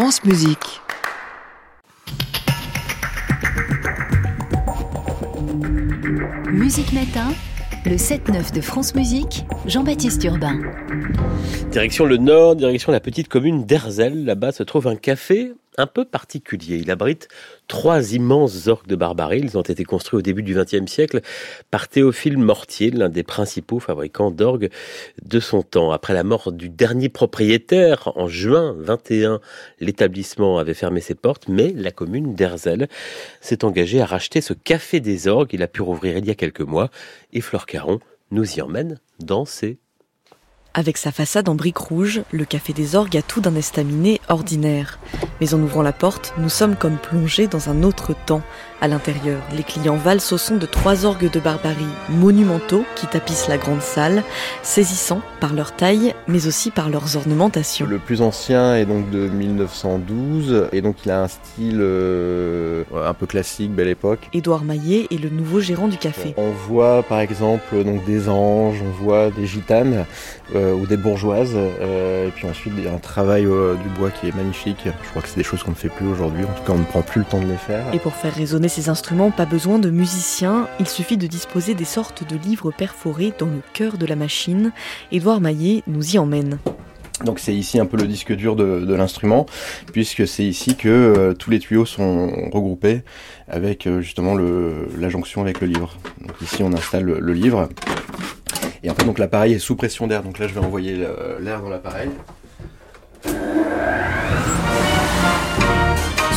France Musique. Musique Matin, le 7-9 de France Musique, Jean-Baptiste Urbain. Direction le nord, direction la petite commune d'Erzel. Là-bas se trouve un café un peu particulier. Il abrite trois immenses orgues de barbarie. Ils ont été construits au début du XXe siècle par Théophile Mortier, l'un des principaux fabricants d'orgues de son temps. Après la mort du dernier propriétaire en juin 21, l'établissement avait fermé ses portes, mais la commune d'Erzel s'est engagée à racheter ce café des orgues. Il a pu rouvrir il y a quelques mois et Flore Caron nous y emmène dans ses avec sa façade en briques rouges, le Café des Orgues a tout d'un estaminet ordinaire. Mais en ouvrant la porte, nous sommes comme plongés dans un autre temps. À l'intérieur, les clients valsent au son de trois orgues de barbarie monumentaux qui tapissent la grande salle, saisissants par leur taille, mais aussi par leurs ornementations. Le plus ancien est donc de 1912, et donc il a un style euh, un peu classique, belle époque. Édouard Maillet est le nouveau gérant du café. On voit par exemple donc des anges, on voit des gitanes euh, ou des bourgeoises, euh, et puis ensuite il y a un travail du bois qui est magnifique. Je crois que c'est des choses qu'on ne fait plus aujourd'hui, en tout cas on ne prend plus le temps de les faire. Et pour faire résonner ces instruments, pas besoin de musiciens, il suffit de disposer des sortes de livres perforés dans le cœur de la machine. Édouard Maillet nous y emmène. Donc c'est ici un peu le disque dur de, l'instrument, puisque c'est ici que euh, tous les tuyaux sont regroupés avec euh, justement la jonction avec le livre. Donc ici on installe le, livre, et en fait donc l'appareil est sous pression d'air. Donc là je vais envoyer l'air dans l'appareil.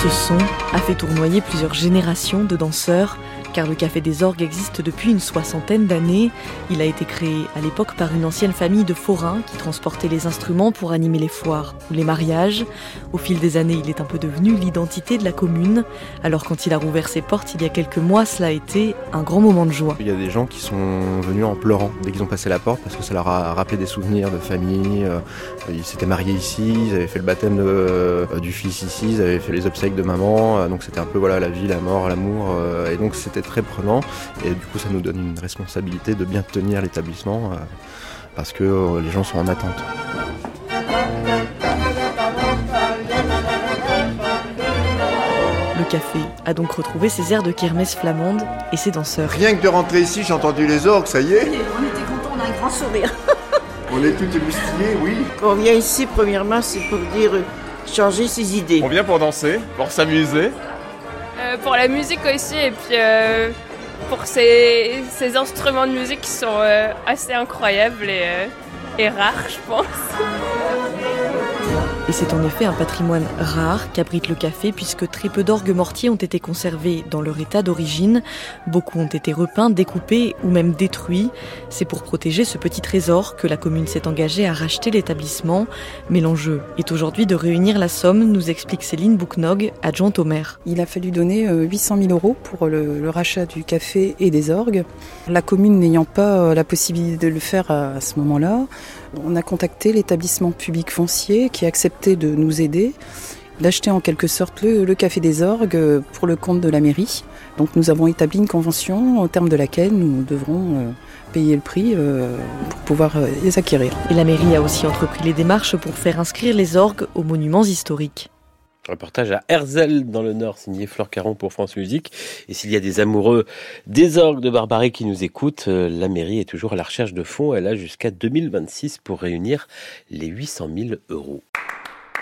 Ce son a fait tournoyer plusieurs générations de danseurs car le Café des Orgues existe depuis une soixantaine d'années. Il a été créé à l'époque par une ancienne famille de forains qui transportaient les instruments pour animer les foires ou les mariages. Au fil des années, il est un peu devenu l'identité de la commune. Alors quand il a rouvert ses portes il y a quelques mois, cela a été un grand moment de joie. Il y a des gens qui sont venus en pleurant dès qu'ils ont passé la porte parce que ça leur a rappelé des souvenirs de famille. Euh, ils s'étaient mariés ici, ils avaient fait le baptême euh, du fils ici, ils avaient fait les obsèques de maman. Euh, donc c'était un peu voilà la vie, la mort, l'amour. Et donc c'était très prenant et du coup ça nous donne une responsabilité de bien tenir l'établissement euh, parce que euh, les gens sont en attente. Le café a donc retrouvé ses airs de kermesse flamande et ses danseurs. Rien que de rentrer ici, j'ai entendu les orgues, ça y est. On était contents, on a un grand sourire. on est tout émoustillés, oui. Quand on vient ici, premièrement, c'est pour dire euh, changer ses idées. On vient pour danser, pour s'amuser. Euh, pour la musique aussi et puis euh, pour ces, instruments de musique qui sont euh, assez incroyables et rares, je pense. Et c'est en effet un patrimoine rare qu'abrite le café puisque très peu d'orgues mortiers ont été conservés dans leur état d'origine. Beaucoup ont été repeints, découpés ou même détruits. C'est pour protéger ce petit trésor que la commune s'est engagée à racheter l'établissement. Mais l'enjeu est aujourd'hui de réunir la somme, nous explique Céline Bouknog, adjointe au maire. Il a fallu donner 800 euh, 000 euros pour le, rachat du café et des orgues. La commune n'ayant pas euh, la possibilité de le faire à ce moment-là, on a contacté l'établissement public foncier qui a accepté de nous aider, d'acheter en quelque sorte le, Café des Orgues pour le compte de la mairie. Donc nous avons établi une convention au terme de laquelle nous devrons euh, payer le prix euh, pour pouvoir euh, les acquérir. Et la mairie a aussi entrepris les démarches pour faire inscrire les orgues aux monuments historiques. Reportage à Herzl dans le Nord, signé Flore Caron pour France Musique. Et s'il y a des amoureux des orgues de Barbarie qui nous écoutent, euh, la mairie est toujours à la recherche de fonds. Elle a jusqu'à 2026 pour réunir les 800 000 euros.